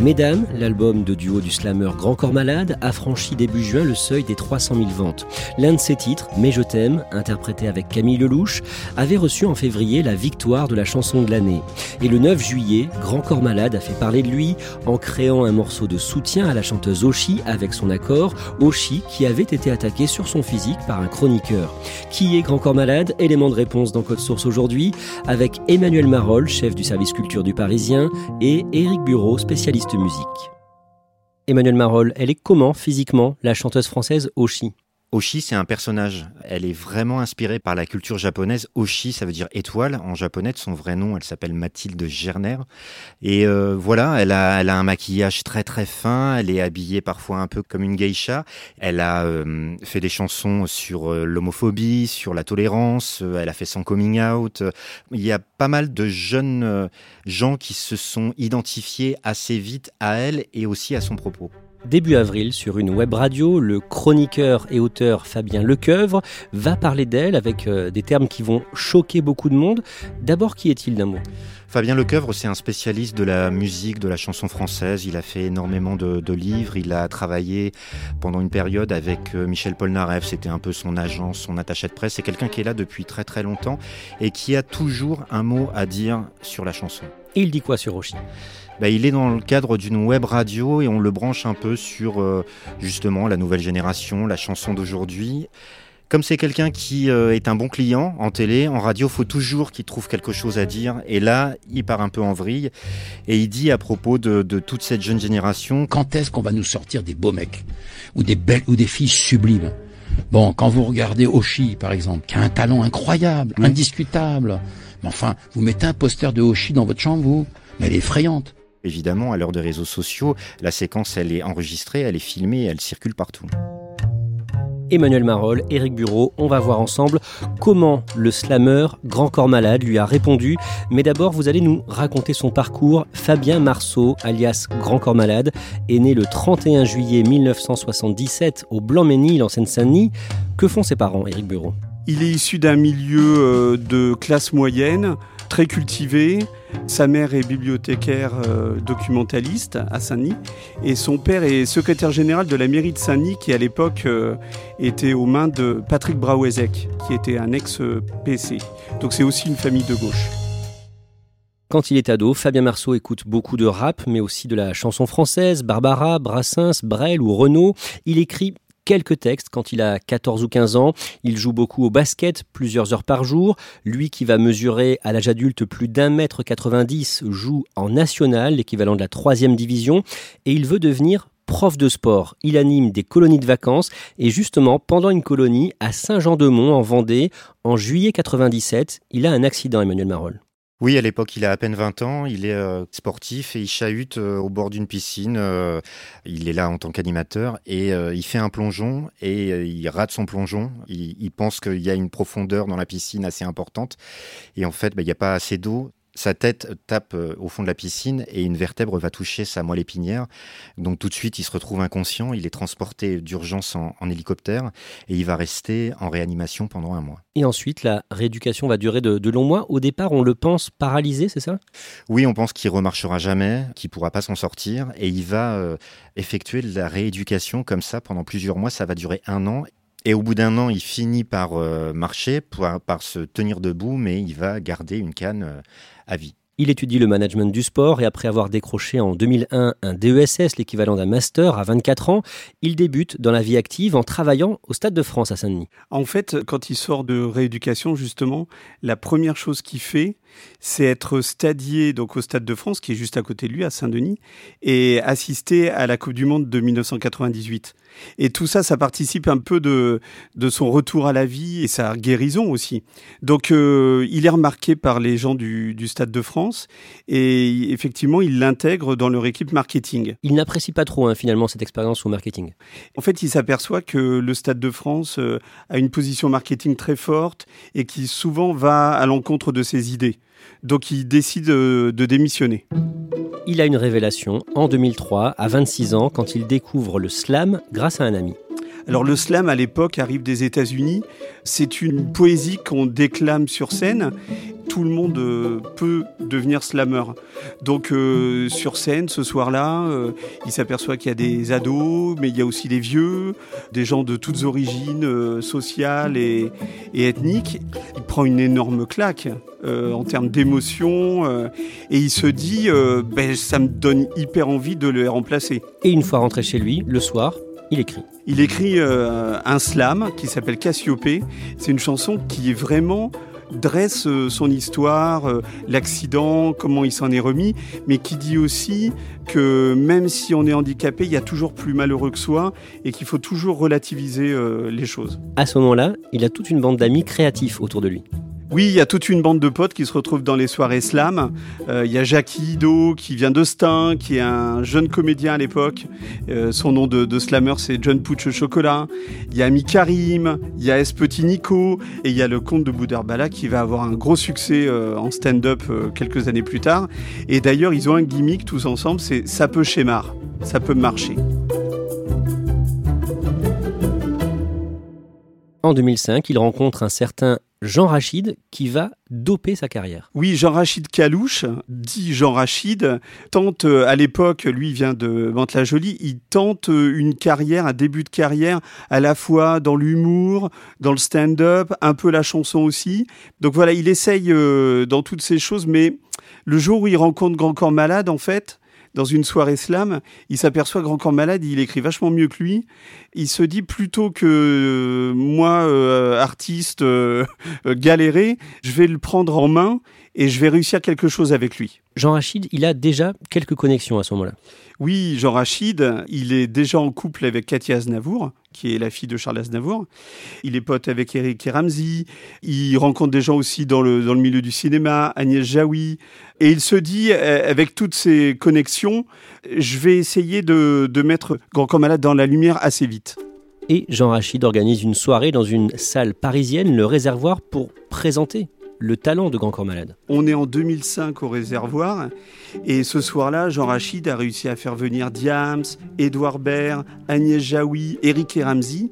Mesdames, l'album de duo du slammer Grand Corps Malade a franchi début juin le seuil des 300 000 ventes. L'un de ses titres, Mais je t'aime, interprété avec Camille Lelouch, avait reçu en février la victoire de la chanson de l'année. Et le 9 juillet, Grand Corps Malade a fait parler de lui en créant un morceau de soutien à la chanteuse Oshi avec son accord, Oshi qui avait été attaqué sur son physique par un chroniqueur. Qui est Grand Corps Malade? Élément de réponse dans Code Source aujourd'hui avec Emmanuel Marolles, chef du service culture du Parisien, et Éric Bureau, spécialiste musique. Emmanuel Marolles, elle est comment physiquement la chanteuse française Oshi Oshi, c'est un personnage. Elle est vraiment inspirée par la culture japonaise. Oshi, ça veut dire étoile en japonais. De son vrai nom, elle s'appelle Mathilde Gerner. Et euh, voilà, elle a, elle a un maquillage très très fin. Elle est habillée parfois un peu comme une geisha. Elle a euh, fait des chansons sur euh, l'homophobie, sur la tolérance. elle a fait son coming out. Il y a pas mal de jeunes gens qui se sont identifiés assez vite à elle et aussi à son propos. Début avril, sur une web radio, le chroniqueur et auteur Fabien Lecoeuvre va parler d'elle avec euh, des termes qui vont choquer beaucoup de monde. D'abord, qui est-il d'un mot? Fabien Lecoeuvre, c'est un spécialiste de la musique, de la chanson française. Il a fait énormément de, livres. Il a travaillé pendant une période avec euh, Michel Polnareff. C'était un peu son agent, son attaché de presse. C'est quelqu'un qui est là depuis très très longtemps et qui a toujours un mot à dire sur la chanson. Et il dit quoi sur Oshi bah, il est dans le cadre d'une web radio et on le branche un peu sur euh, justement la nouvelle génération, la chanson d'aujourd'hui. Comme c'est quelqu'un qui euh, est un bon client en télé, en radio, faut toujours qu'il trouve quelque chose à dire. Et là, il part un peu en vrille et il dit à propos de, toute cette jeune génération Quand est-ce qu'on va nous sortir des beaux mecs ou des belles ou des filles sublimes? Bon, quand vous regardez Oshi, par exemple, qui a un talent incroyable, indiscutable. Mais enfin, vous mettez un poster de Oshi dans votre chambre, vous, mais elle est effrayante. Évidemment, à l'heure des réseaux sociaux, la séquence, elle est enregistrée, elle est filmée, elle circule partout. Emmanuel Marolles, Éric Bureau, on va voir ensemble comment le slammer Grand Corps Malade lui a répondu. Mais d'abord, vous allez nous raconter son parcours. Fabien Marceau, alias Grand Corps Malade, est né le 31 juillet 1977 au Blanc-Ménil en Seine-Saint-Denis. Que font ses parents, Éric Bureau? Il est issu d'un milieu euh, de classe moyenne très cultivé. Sa mère est bibliothécaire euh, documentaliste à Saint-Denis et son père est secrétaire général de la mairie de Saint-Denis qui à l'époque euh, était aux mains de Patrick Brauezek qui était un ex-PC. Donc c'est aussi une famille de gauche. Quand il est ado, Fabien Marceau écoute beaucoup de rap, mais aussi de la chanson française, Barbara, Brassens, Brel ou Renaud. Il écrit quelques textes quand il a 14 ou 15 ans. Il joue beaucoup au basket, plusieurs heures par jour. Lui qui va mesurer à l'âge adulte plus d'un mètre 90 joue en national, l'équivalent de la troisième division, et il veut devenir prof de sport. Il anime des colonies de vacances et justement pendant une colonie à Saint-Jean-de-Mont en Vendée en juillet 97, il a un accident Emmanuel Marolles. Oui, à l'époque, il a à peine 20 ans, il est euh, sportif et il chahute euh, au bord d'une piscine. Euh, il est là en tant qu'animateur et il fait un plongeon et il rate son plongeon. Il, pense qu'il y a une profondeur dans la piscine assez importante et en fait, bah, il n'y a pas assez d'eau sa tête tape euh, au fond de la piscine et une vertèbre va toucher sa moelle épinière. Donc tout de suite, il se retrouve inconscient, il est transporté d'urgence en, hélicoptère et il va rester en réanimation pendant un mois. Et ensuite, la rééducation va durer de, longs mois. Au départ, on le pense paralysé, c'est ça? Oui, on pense qu'il remarchera jamais, qu'il pourra pas s'en sortir et il va euh, effectuer la rééducation comme ça pendant plusieurs mois. Ça va durer un an et au bout d'un an, il finit par euh, marcher, par, se tenir debout, mais il va garder une canne Il étudie le management du sport et après avoir décroché en 2001 un DESS, l'équivalent d'un master à 24 ans, il débute dans la vie active en travaillant au Stade de France à Saint-Denis. En fait, quand il sort de rééducation, justement, la première chose qu'il fait, c'est être stadié donc au Stade de France, qui est juste à côté de lui, à Saint-Denis, et assister à la Coupe du Monde de 1998. Et tout ça, ça participe un peu de, de son retour à la vie et sa guérison aussi. Donc, euh, il est remarqué par les gens du, du Stade de France et effectivement, il l'intègre dans leur équipe marketing. Il n'apprécie pas trop hein, finalement cette expérience au marketing. En fait, il s'aperçoit que le Stade de France euh, a une position marketing très forte et qui souvent va à l'encontre de ses idées. Donc, il décide euh, de démissionner il a une révélation en 2003, à 26 ans, quand il découvre le slam grâce à un ami. Alors le slam à l'époque arrive des États-Unis. C'est une poésie qu'on déclame sur scène. Tout le monde euh, peut devenir slammer. Donc euh, sur scène ce soir-là, euh, il s'aperçoit qu'il y a des ados, mais il y a aussi des vieux, des gens de toutes origines sociales et, et, ethniques. Il prend une énorme claque en termes d'émotion et il se dit ben, ça me donne hyper envie de le remplacer. Et une fois rentré chez lui, le soir, il écrit. Il écrit euh, un slam qui s'appelle Cassiopée. C'est une chanson qui vraiment dresse euh, son histoire, euh, l'accident, comment il s'en est remis, mais qui dit aussi que même si on est handicapé, il y a toujours plus malheureux que soi et qu'il faut toujours relativiser les choses. À ce moment-là, il a toute une bande d'amis créatifs autour de lui. Oui, il y a toute une bande de potes qui se retrouvent dans les soirées slam. Euh, il y a Jackie Ido qui vient de Stein, qui est un jeune comédien à l'époque. Euh, son nom de, slammer, c'est John Pouch Chocolat. Il y a Ami Karim, il y a S Petit Nico, et il y a le comte de Bouderbala qui va avoir un gros succès euh, en stand-up quelques années plus tard. Et d'ailleurs, ils ont un gimmick tous ensemble, c'est ça peut schémar, ça peut marcher. En 2005, il rencontre un certain Jean Rachid qui va doper sa carrière. Oui, Jean Rachid Calouche, dit Jean Rachid, tente euh, à l'époque, lui vient de Mantes-la-Jolie, il tente euh, une carrière, un début de carrière à la fois dans l'humour, dans le stand-up, un peu la chanson aussi. Donc voilà, il essaye euh, dans toutes ces choses, mais le jour où il rencontre Grand Corps Malade, en fait, dans une soirée slam, il s'aperçoit Grand Corps Malade, il écrit vachement mieux que lui. Il se dit plutôt que euh, moi, euh, artiste euh, galéré, je vais le prendre en main et je vais réussir quelque chose avec lui. Jean Rachid, il a déjà quelques connexions à ce moment-là. Oui, Jean Rachid, il est déjà en couple avec Katia Aznavour, qui est la fille de Charles Aznavour. Il est pote avec Eric et Ramsey. Il rencontre des gens aussi dans le, dans le milieu du cinéma, Agnès Jaoui. Et il se dit, euh, avec toutes ces connexions, je vais essayer de, de mettre Grand Corps Malade dans la lumière assez vite. Et Jean Rachid organise une soirée dans une salle parisienne, le réservoir, pour présenter le talent de Grand Corps Malade. On est en 2005 au réservoir et ce soir-là, Jean Rachid a réussi à faire venir Diams, Édouard Baird, Agnès Jaoui, Eric et Ramsey.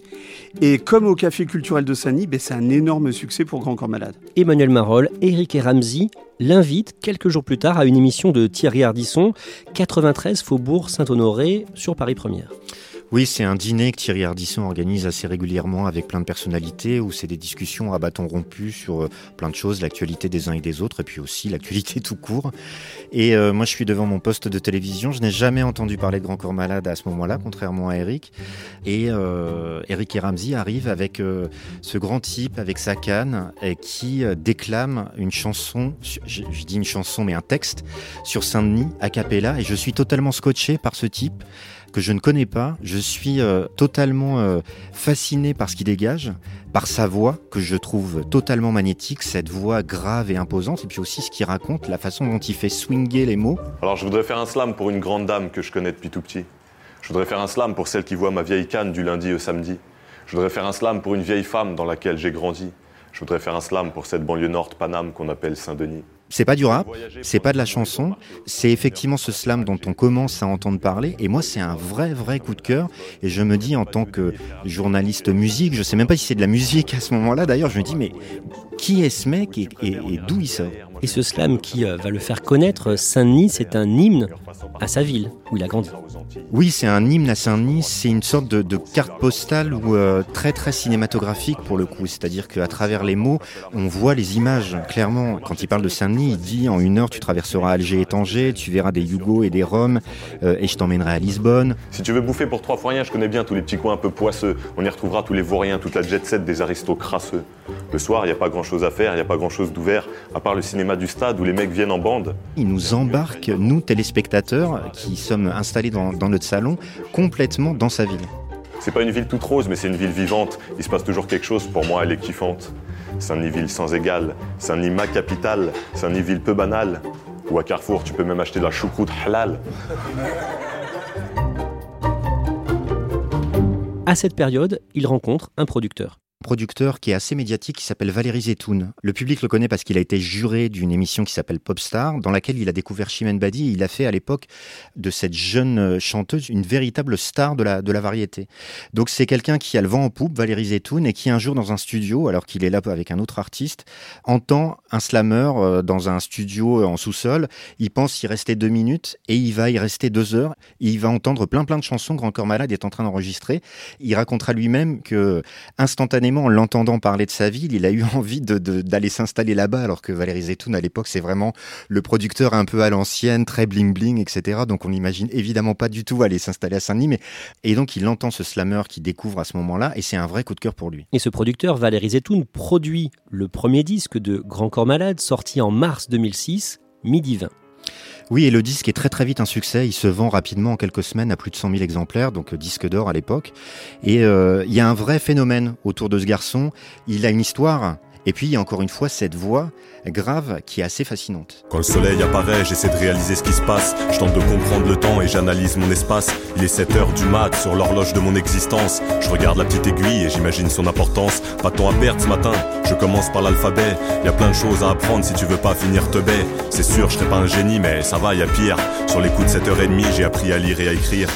Et comme au Café culturel de Sani, ben, c'est un énorme succès pour Grand Corps Malade. Emmanuel Marolles, Eric et Ramsey l'invitent quelques jours plus tard à une émission de Thierry Ardisson, 93 Faubourg Saint-Honoré sur Paris Première. Oui, c'est un dîner que Thierry Ardisson organise assez régulièrement avec plein de personnalités où c'est des discussions à bâton rompu sur euh, plein de choses, l'actualité des uns et des autres et puis aussi l'actualité tout court. Et euh, moi, je suis devant mon poste de télévision. Je n'ai jamais entendu parler de Grand Corps Malade à ce moment-là, contrairement à Eric. Et euh, Eric et Ramsey arrivent avec euh, ce grand type, avec sa canne, qui déclame une chanson, je, je, dis une chanson, mais un texte, sur Saint-Denis, a cappella. Et je suis totalement scotché par ce type que je ne connais pas. Je suis euh, totalement euh, fasciné par ce qu'il dégage, par sa voix que je trouve totalement magnétique, cette voix grave et imposante, et puis aussi ce qu'il raconte, la façon dont il fait swinger les mots. Alors je voudrais faire un slam pour une grande dame que je connais depuis tout petit. Je voudrais faire un slam pour celle qui voit ma vieille canne du lundi au samedi. Je voudrais faire un slam pour une vieille femme dans laquelle j'ai grandi. Je voudrais faire un slam pour cette banlieue nord Paname qu'on appelle Saint-Denis. C'est pas du rap, c'est pas de la chanson, c'est effectivement ce slam dont on commence à entendre parler. Et moi, c'est un vrai, vrai coup de cœur. Et je me dis, en tant que journaliste musique, je sais même pas si c'est de la musique à ce moment-là. D'ailleurs, je me dis, mais qui est ce mec et, d'où il sort? Et ce slam qui euh, va le faire connaître, Saint-Denis, c'est un hymne à sa ville où il a grandi. Oui, c'est un hymne à Saint-Denis, c'est une sorte de, carte postale ou euh, très très cinématographique pour le coup. C'est-à-dire qu'à travers les mots, on voit les images. Clairement, quand il parle de Saint-Denis, il dit en une heure tu traverseras Alger et Tanger, tu verras des Yougos et des Roms, euh, et je t'emmènerai à Lisbonne. Si tu veux bouffer pour trois fois rien, je connais bien tous les petits coins un peu poisseux. On y retrouvera tous les vauriens, toute la jet set des aristos crasseux. Le soir, il n'y a pas grand-chose à faire, il n'y a pas grand-chose d'ouvert, à part le cinéma du stade où les mecs viennent en bande. Il nous embarque, nous téléspectateurs, qui sommes installés dans, notre salon, complètement dans sa ville. C'est pas une ville toute rose, mais c'est une ville vivante. Il se passe toujours quelque chose. Pour moi, elle est kiffante. C'est un ville sans égal. C'est un ma capitale. C'est un ville peu banal. Ou à Carrefour, tu peux même acheter de la choucroute halal. À cette période, il rencontre un producteur producteur qui est assez médiatique qui s'appelle Valérie Zetoun. Le public le connaît parce qu'il a été juré d'une émission qui s'appelle Popstar, dans laquelle il a découvert Chimène Badi et il a fait à l'époque de cette jeune euh, chanteuse une véritable star de la, variété. Donc c'est quelqu'un qui a le vent en poupe, Valérie Zetoun, et qui un jour dans un studio, alors qu'il est là avec un autre artiste, entend un slammer euh, dans un studio euh, en sous-sol. Il pense y rester deux minutes et il va y rester deux heures. Il va entendre plein plein de chansons Grand Corps Malade est en train d'enregistrer. Il racontera lui-même que instantanément en l'entendant parler de sa ville, il a eu envie d'aller s'installer là-bas, alors que Valérie Zetoun, à l'époque, c'est vraiment le producteur un peu à l'ancienne, très bling-bling, etc. Donc on n'imagine évidemment pas du tout aller s'installer à Saint-Denis. Et donc il entend ce slammer qui découvre à ce moment-là, et c'est un vrai coup de cœur pour lui. Et ce producteur, Valérie Zetoun, produit le premier disque de Grand Corps Malade, sorti en mars 2006, Midi 20. Oui, et le disque est très très vite un succès. Il se vend rapidement en quelques semaines à plus de 100 000 exemplaires, donc euh, disque d'or à l'époque. Et euh, il y a un vrai phénomène autour de ce garçon. Il a une histoire et puis, il y a encore une fois cette voix grave qui est assez fascinante. Quand le soleil apparaît, j'essaie de réaliser ce qui se passe. Je tente de comprendre le temps et j'analyse mon espace. Il est 7 heures du mat sur l'horloge de mon existence. Je regarde la petite aiguille et j'imagine son importance. Pas de temps à perdre ce matin, je commence par l'alphabet. Il y a plein de choses à apprendre si tu veux pas finir te baie. C'est sûr, je serai pas un génie, mais ça va, il y a pire. Sur les coups de 7h30, j'ai appris à lire et à écrire.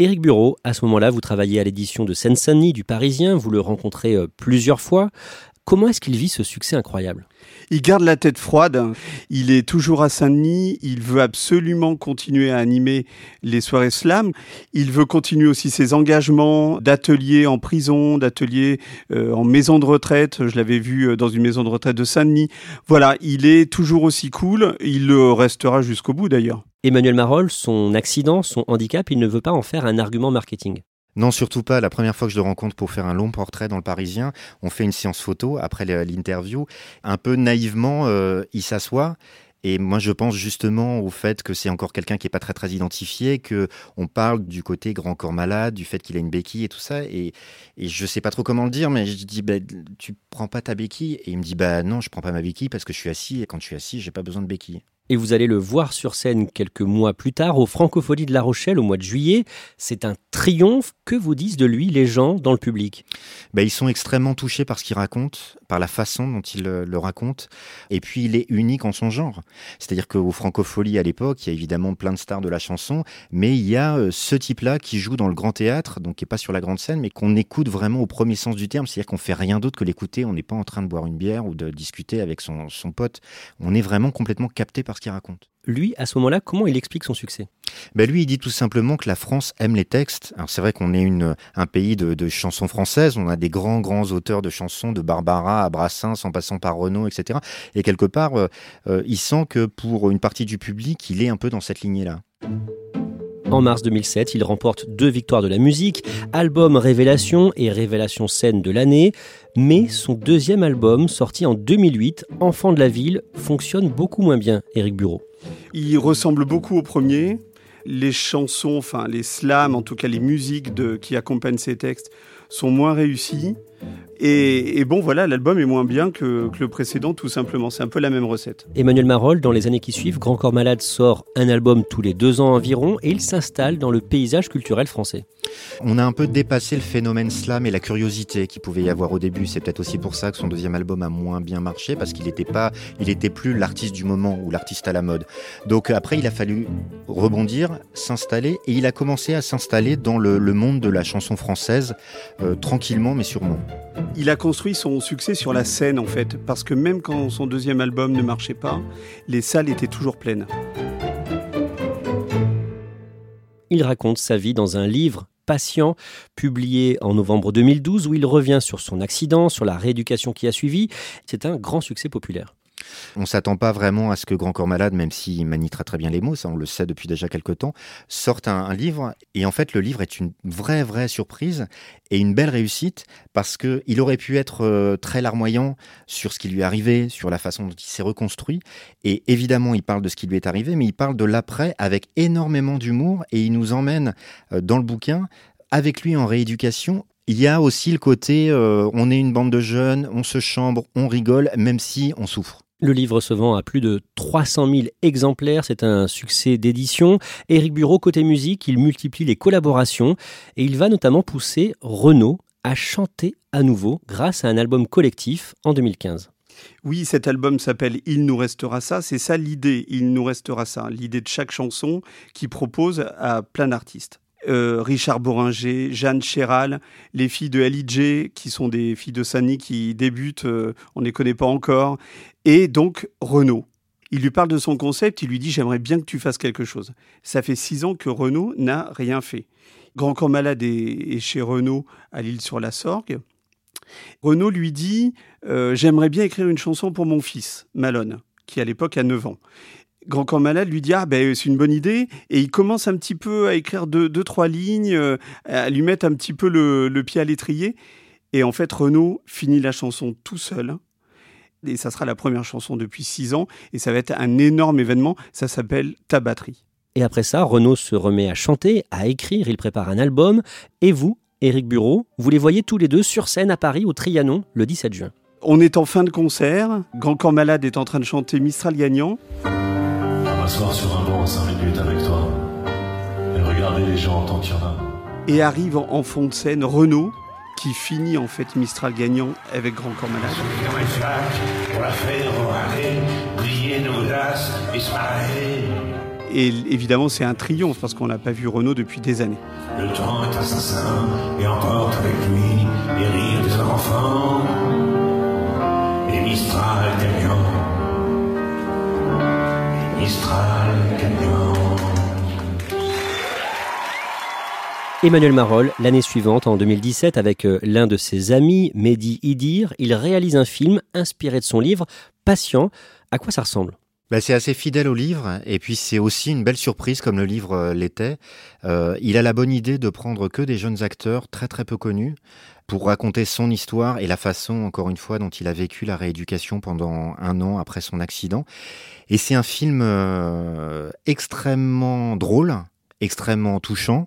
Éric Bureau, à ce moment-là, vous travaillez à l'édition de Seine-Saint-Denis du Parisien, vous le rencontrez euh, plusieurs fois. Comment est-ce qu'il vit ce succès incroyable? Il garde la tête froide, il est toujours à Saint-Denis, il veut absolument continuer à animer les soirées slam, il veut continuer aussi ses engagements d'ateliers en prison, d'ateliers euh, en maison de retraite, je l'avais vu euh, dans une maison de retraite de Saint-Denis. Voilà, il est toujours aussi cool, il le restera jusqu'au bout d'ailleurs. Emmanuel Marolles, son accident, son handicap, il ne veut pas en faire un argument marketing. Non, surtout pas. La première fois que je le rencontre pour faire un long portrait dans le Parisien, on fait une séance photo après l'interview. Un peu naïvement, euh, il s'assoit. Et moi, je pense justement au fait que c'est encore quelqu'un qui est pas très très identifié, que on parle du côté grand corps malade, du fait qu'il a une béquille et tout ça. Et, et je sais pas trop comment le dire, mais je dis, bah, tu prends pas ta béquille? Et il me dit, bah non, je prends pas ma béquille parce que je suis assis et quand je suis assis, j'ai pas besoin de béquille et vous allez le voir sur scène quelques mois plus tard au Francofolie de La Rochelle au mois de juillet. C'est un triomphe. Que vous disent de lui les gens dans le public? Ben, Ils sont extrêmement touchés par ce qu'il raconte, par la façon dont il euh, le raconte. Et puis il est unique en son genre. C'est-à-dire qu'au Francofolie à l'époque, il y a évidemment plein de stars de la chanson, mais il y a euh, ce type-là qui joue dans le grand théâtre, donc qui n'est pas sur la grande scène, mais qu'on écoute vraiment au premier sens du terme. C'est-à-dire qu'on fait rien d'autre que l'écouter. On n'est pas en train de boire une bière ou de discuter avec son, son pote. On est vraiment complètement capté par qu'il raconte. Lui, à ce moment-là, comment il explique son succès? Ben Lui, il dit tout simplement que la France aime les textes. Alors c'est vrai qu'on est une, un pays de, chansons françaises, on a des grands, grands auteurs de chansons, de Barbara à Brassens, en passant par Renaud, etc. Et quelque part, euh, euh, il sent que pour une partie du public, il est un peu dans cette lignée-là. En mars 2007, il remporte deux victoires de la musique, album Révélation et Révélation scène de l'année. Mais son deuxième album, sorti en 2008, Enfant de la ville, fonctionne beaucoup moins bien, Éric Bureau. Il ressemble beaucoup au premier. Les chansons, enfin les slams, en tout cas les musiques qui accompagnent ces textes, sont moins réussies. Et, bon, voilà, l'album est moins bien que, le précédent, tout simplement. C'est un peu la même recette. Emmanuel Marolles, dans les années qui suivent, Grand Corps Malade sort un album tous les deux ans environ et il s'installe dans le paysage culturel français. On a un peu dépassé le phénomène slam et la curiosité qu'il pouvait y avoir au début. C'est peut-être aussi pour ça que son deuxième album a moins bien marché parce qu'il n'était pas, il était plus l'artiste du moment ou l'artiste à la mode. Donc après, il a fallu rebondir, s'installer et il a commencé à s'installer dans le, monde de la chanson française euh, tranquillement mais sûrement. Il a construit son succès sur la scène en fait, parce que même quand son deuxième album ne marchait pas, les salles étaient toujours pleines. Il raconte sa vie dans un livre Patient, publié en novembre 2012, où il revient sur son accident, sur la rééducation qui a suivi. C'est un grand succès populaire. On s'attend pas vraiment à ce que Grand Corps Malade, même s'il manie très bien les mots, ça on le sait depuis déjà quelques temps, sorte un, livre. Et en fait, le livre est une vraie vraie surprise et une belle réussite parce que il aurait pu être euh, très larmoyant sur ce qui lui est arrivé, sur la façon dont il s'est reconstruit. Et évidemment, il parle de ce qui lui est arrivé, mais il parle de l'après avec énormément d'humour et il nous emmène euh, dans le bouquin avec lui en rééducation il y a aussi le côté euh, on est une bande de jeunes, on se chambre, on rigole, même si on souffre. Le livre se vend à plus de 300 000 exemplaires, c'est un succès d'édition. Éric Bureau, côté musique, il multiplie les collaborations et il va notamment pousser Renaud à chanter à nouveau grâce à un album collectif en 2015. Oui, cet album s'appelle Il nous restera ça. C'est ça l'idée, Il nous restera ça. L'idée de chaque chanson qui propose à plein d'artistes. Euh, Richard Boringer, Jeanne Chéral, les filles de LIJ, qui sont des filles de Sani qui débutent, euh, on ne les connaît pas encore, et donc Renault. Il lui parle de son concept, il lui dit J'aimerais bien que tu fasses quelque chose. Ça fait six ans que Renault n'a rien fait. Grand Corps Malade est, chez Renault à l'île sur la Sorgue. Renault lui dit euh, J'aimerais bien écrire une chanson pour mon fils, Malone, qui à l'époque a 9 ans. Grand Corps Malade lui dit ah ben c'est une bonne idée. Et il commence un petit peu à écrire deux, deux trois lignes, euh, à lui mettre un petit peu le, pied à l'étrier. Et en fait Renaud finit la chanson tout seul. Et ça sera la première chanson depuis six ans. Et ça va être un énorme événement. Ça s'appelle Ta batterie. Et après ça, Renaud se remet à chanter, à écrire, il prépare un album. Et vous, Éric Bureau, vous les voyez tous les deux sur scène à Paris au Trianon le 17 juin. On est en fin de concert, Grand Corps Malade est en train de chanter Mistral gagnant m'asseoir sur un banc 5 minutes avec toi et regarder les gens tant qu'il y en a. Et arrive en fond de scène Renault qui finit en fait Mistral gagnant avec Grand Corps Malade. Et évidemment, c'est un triomphe parce qu'on n'a pas vu Renault depuis des années. Le temps est assassin et emporte avec lui les rires des enfants. Et Mistral gagnant Emmanuel Marol, l'année suivante, en 2017, avec euh, l'un de ses amis, Mehdi Idir, il réalise un film inspiré de son livre Patient. À quoi ça ressemble? Bah, c'est assez fidèle au livre et puis c'est aussi une belle surprise comme le livre euh, l'était. Euh, il a la bonne idée de prendre que des jeunes acteurs très très peu connus pour raconter son histoire et la façon, encore une fois, dont il a vécu la rééducation pendant un an après son accident. Et c'est un film euh, extrêmement drôle, extrêmement touchant.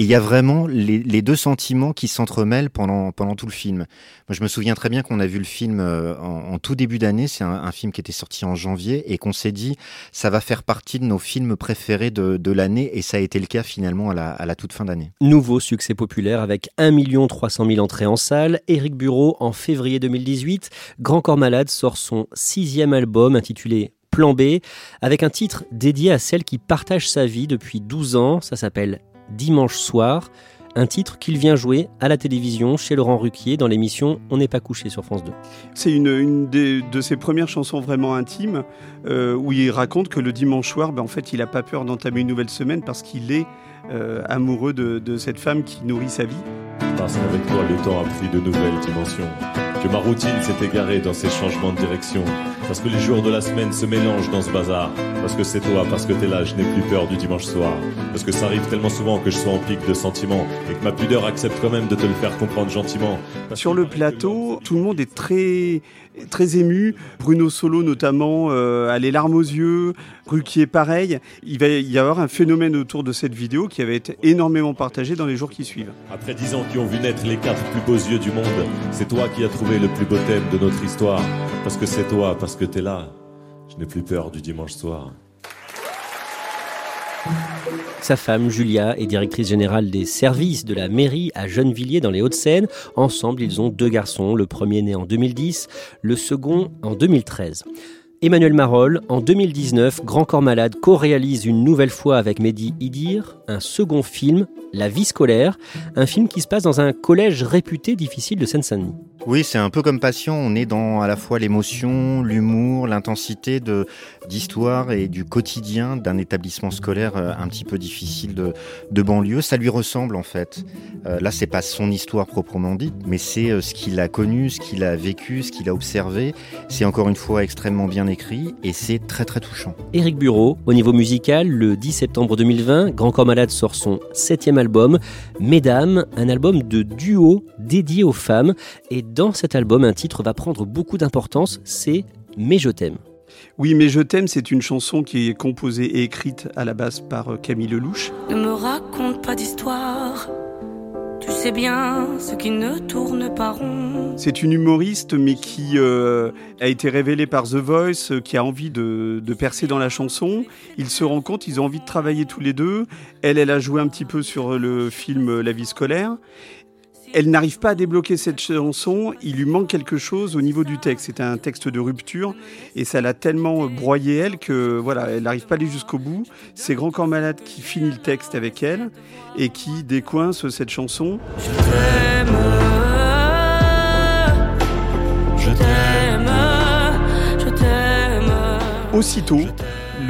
Et il y a vraiment les, deux sentiments qui s'entremêlent pendant, pendant tout le film. Moi, je me souviens très bien qu'on a vu le film euh, en, tout début d'année. C'est un, film qui était sorti en janvier et qu'on s'est dit, ça va faire partie de nos films préférés de, de l'année. Et ça a été le cas finalement à la, toute fin d'année. Nouveau succès populaire avec 1 300 000 entrées en salle. Éric Bureau, en février 2018, Grand Corps Malade sort son sixième album intitulé Plan B, avec un titre dédié à celle qui partage sa vie depuis 12 ans. Ça s'appelle Dimanche soir. Un titre qu'il vient jouer à la télévision chez Laurent Ruquier dans l'émission On n'est pas couché sur France 2. C'est une, de ses premières chansons vraiment intimes euh, où il raconte que le dimanche soir, ben, en fait, il n'a pas peur d'entamer une nouvelle semaine parce qu'il est euh, amoureux de, de, cette femme qui nourrit sa vie. Parce qu'avec toi, le temps a pris de nouvelles dimensions. Que ma routine s'est égarée dans ces changements de direction Parce que les jours de la semaine se mélangent dans ce bazar. Parce que c'est toi, parce que t'es là, je n'ai plus peur du dimanche soir. Parce que ça arrive tellement souvent que je sois en pic de sentiments. Et que ma pudeur accepte quand même de te le faire comprendre gentiment. Sur le plateau, tout le monde est très très ému. Bruno Solo notamment euh, a les larmes aux yeux. Ruquier pareil. Il va y avoir un phénomène autour de cette vidéo qui avait été énormément partagé dans les jours qui suivent. Après dix ans qui ont vu naître les quatre plus beaux yeux du monde, c'est toi qui as trouvé le plus beau thème de notre histoire. Parce que c'est toi, parce que t'es là. Je n'ai plus peur du dimanche soir. Sa femme, Julia, est directrice générale des services de la mairie à Gennevilliers dans les Hauts-de-Seine. Ensemble, ils ont deux garçons, le premier né en 2010, le second en 2013. Emmanuel Marolles, en 2019, Grand Corps Malade co-réalise une nouvelle fois avec Mehdi Idir un second film, La vie scolaire, un film qui se passe dans un collège réputé difficile de Seine-Saint-Denis. Oui, c'est un peu comme Passion. On est dans à la fois l'émotion, l'humour, l'intensité de d'histoire et du quotidien d'un établissement scolaire euh, un petit peu difficile de, de banlieue. Ça lui ressemble en fait. Euh, là, c'est pas son histoire proprement dite, mais c'est euh, ce qu'il a connu, ce qu'il a vécu, ce qu'il a observé. C'est encore une fois extrêmement bien écrit et c'est très très touchant. Éric Bureau, au niveau musical, le 10 septembre 2020, Grand Corps Malade sort son septième album, Mesdames, un album de duo dédié aux femmes. Et dans cet album, un titre va prendre beaucoup d'importance, c'est Mais je t'aime. Oui, mais je t'aime, c'est une chanson qui est composée et écrite à la base par euh, Camille Lelouch. Ne me raconte pas d'histoire. Tu sais bien ce qui ne tourne pas rond. C'est une humoriste, mais qui euh, a été révélée par The Voice, euh, qui a envie de, de percer dans la chanson. Ils se rendent compte, ils ont envie de travailler tous les deux. Elle, elle a joué un petit peu sur le film La vie scolaire. Elle n'arrive pas à débloquer cette chanson, il lui manque quelque chose au niveau du texte. C'est un texte de rupture et ça l'a tellement broyé elle que voilà, elle n'arrive pas à aller jusqu'au bout. C'est Grand Corps Malade qui finit le texte avec elle et qui décoince cette chanson. Je t'aime. Je t'aime. Je t'aime. Aussitôt,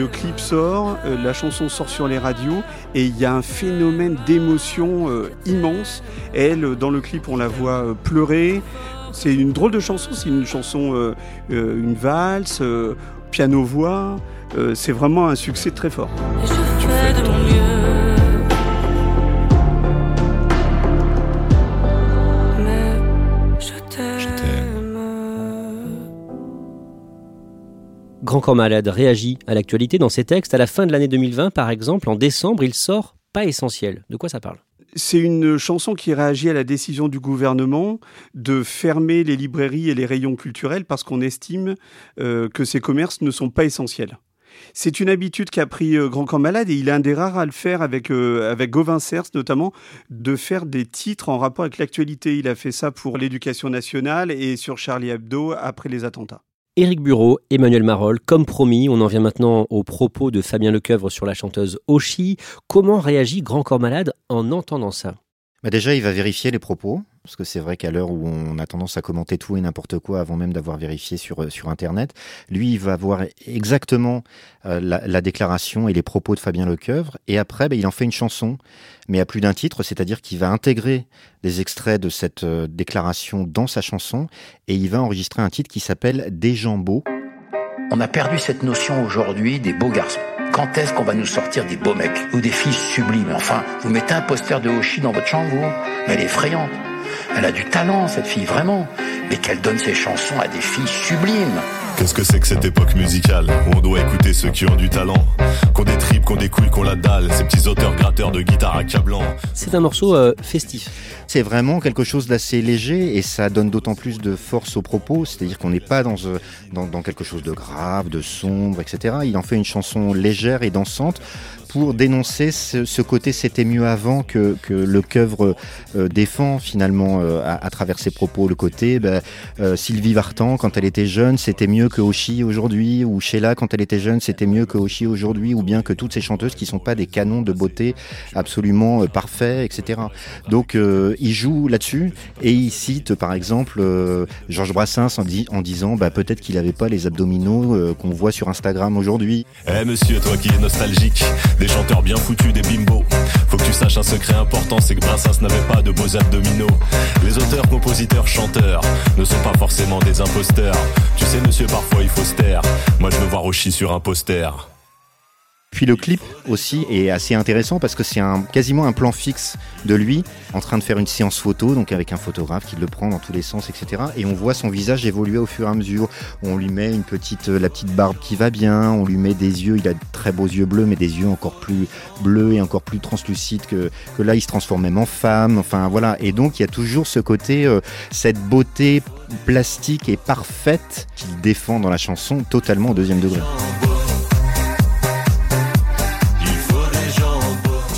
le clip sort, euh, la chanson sort sur les radios et il y a un phénomène d'émotion euh, immense. Elle, euh, dans le clip, on la voit pleurer. C'est une drôle de chanson, c'est une chanson, une valse, piano-voix. C'est vraiment un succès très fort. Grand Corps Malade réagit à l'actualité dans ses textes. À la fin de l'année 2020, par exemple, en décembre, il sort Pas essentiel. De quoi ça parle? C'est une chanson qui réagit à la décision du gouvernement de fermer les librairies et les rayons culturels parce qu'on estime euh, que ces commerces ne sont pas essentiels. C'est une habitude qu'a pris euh, Grand Corps Malade et il est un des rares à le faire avec, euh, avec Gauvin Cers notamment, de faire des titres en rapport avec l'actualité. Il a fait ça pour l'éducation nationale et sur Charlie Hebdo après les attentats. Éric Bureau, Emmanuel Marolles, comme promis, on en vient maintenant aux propos de Fabien Lecoeuvre sur la chanteuse Oshi. Comment réagit Grand Corps Malade en entendant ça? Bah déjà, il va vérifier les propos, parce que c'est vrai qu'à l'heure où on a tendance à commenter tout et n'importe quoi avant même d'avoir vérifié sur, euh, sur Internet, lui, il va voir exactement euh, la, la déclaration et les propos de Fabien Lecoeuvre, et après, bah, il en fait une chanson, mais à plus d'un titre, c'est-à-dire qu'il va intégrer des extraits de cette euh, déclaration dans sa chanson, et il va enregistrer un titre qui s'appelle Des gens beaux. On a perdu cette notion aujourd'hui des beaux garçons. Quand est-ce qu'on va nous sortir des beaux mecs ou des filles sublimes? Enfin, vous mettez un poster de Hoshi dans votre chambre, vous? Mais elle est effrayante. Elle a du talent, cette fille, vraiment. Mais qu'elle donne ses chansons à des filles sublimes. Qu'est-ce que c'est que cette époque musicale où on doit écouter ceux qui ont du talent Qu'on des tripes, qu'on des couilles, qu'on la dalle Ces petits auteurs gratteurs de guitare accablant C'est un morceau euh, festif. C'est vraiment quelque chose d'assez léger et ça donne d'autant plus de force aux propos, c'est-à-dire qu'on n'est pas dans, euh, dans, dans quelque chose de grave, de sombre, etc. Il en fait une chanson légère et dansante pour dénoncer ce, côté c'était mieux avant que, que le Coeuvre euh, défend finalement euh, à, travers ses propos. Le côté bah, euh, Sylvie Vartan quand elle était jeune c'était mieux que Oshi aujourd'hui ou Sheila quand elle était jeune c'était mieux que Oshi aujourd'hui ou bien que toutes ces chanteuses qui sont pas des canons de beauté absolument euh, parfaits etc. Donc il joue là-dessus et il cite par exemple Georges Brassens en, di- en disant bah, peut-être qu'il avait pas les abdominaux qu'on voit sur Instagram aujourd'hui. Eh monsieur, toi qui es nostalgique, des chanteurs bien foutus, des bimbos. Faut que tu saches un secret important, c'est que Brassens n'avait pas de beaux abdominaux. Les auteurs, compositeurs, chanteurs ne sont pas forcément des imposteurs. Tu sais, monsieur, parfois il faut se taire. Moi, je veux voir Oshi sur un poster. Puis le clip aussi est assez intéressant parce que c'est quasiment un plan fixe de lui en train de faire une séance photo, donc avec un photographe qui le prend dans tous les sens, etc. Et on voit son visage évoluer au fur et à mesure. On lui met une petite, euh, la petite barbe qui va bien, on lui met des yeux, il a de très beaux yeux bleus, mais des yeux encore plus bleus et encore plus translucides que, que là, il se transforme même en femme. Enfin voilà. Et donc il y a toujours ce côté, euh, cette beauté plastique et parfaite qu'il défend dans la chanson, totalement au deuxième degré.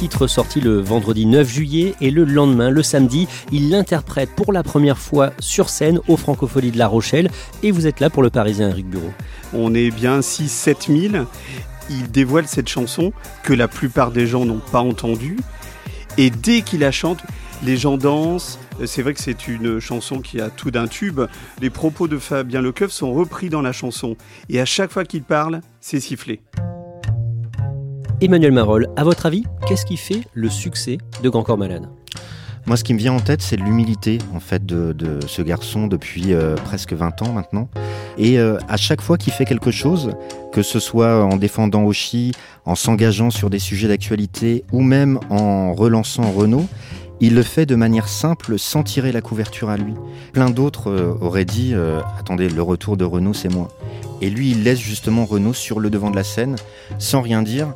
Titre sorti le vendredi 9 juillet et le lendemain, le samedi, il l'interprète pour la première fois sur scène au Francopholies de La Rochelle et vous êtes là pour le Parisien Eric Bureau. On est bien 6-7 000. Il dévoile cette chanson que la plupart des gens n'ont pas entendue et dès qu'il la chante, les gens dansent. C'est vrai que c'est une chanson qui a tout d'un tube. Les propos de Fabien Lecoeuf sont repris dans la chanson et à chaque fois qu'il parle, c'est sifflé. Emmanuel Marol, à votre avis, qu'est-ce qui fait le succès de Grand Corps Malade? Moi, ce qui me vient en tête, c'est l'humilité en fait de, ce garçon depuis euh, presque 20 ans maintenant. Et euh, à chaque fois qu'il fait quelque chose, que ce soit en défendant Oshi, en s'engageant sur des sujets d'actualité ou même en relançant Renault, il le fait de manière simple, sans tirer la couverture à lui. Plein d'autres euh, auraient dit Attendez, le retour de Renault, c'est moi. Et lui, il laisse justement Renault sur le devant de la scène, sans rien dire,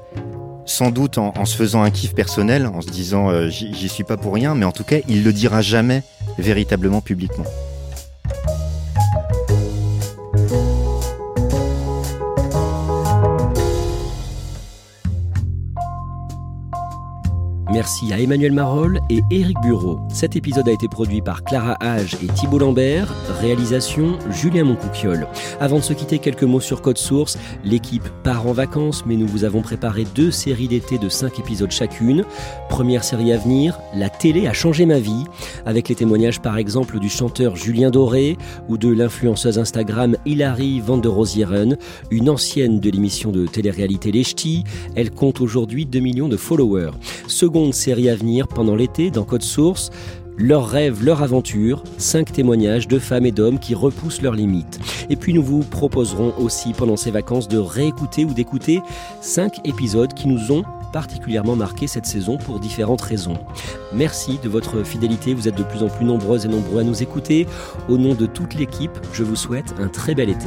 sans doute en, se faisant un kiff personnel, en se disant euh, j'y suis pas pour rien, mais en tout cas, il le dira jamais véritablement publiquement. Merci à Emmanuel Marol et Éric Bureau. Cet épisode a été produit par Clara Hage et Thibault Lambert. Réalisation Julien Moncouquiole. Avant de se quitter, quelques mots sur Code Source. L'équipe part en vacances, mais nous vous avons préparé deux séries d'été de 5 épisodes chacune. Première série à venir, La télé a changé ma vie, avec les témoignages par exemple du chanteur Julien Doré ou de l'influenceuse Instagram Hilary van der Rosieren, une ancienne de l'émission de télé-réalité Les Ch'tis. Elle compte aujourd'hui 2 millions de followers. Second série à venir pendant l'été dans Code Source. Leurs rêves, leur aventure, cinq témoignages de femmes et d'hommes qui repoussent leurs limites. Et puis nous vous proposerons aussi pendant ces vacances de réécouter ou d'écouter cinq épisodes qui nous ont particulièrement marqué cette saison pour différentes raisons. Merci de votre fidélité, vous êtes de plus en plus nombreuses et nombreux à nous écouter. Au nom de toute l'équipe, je vous souhaite un très bel été.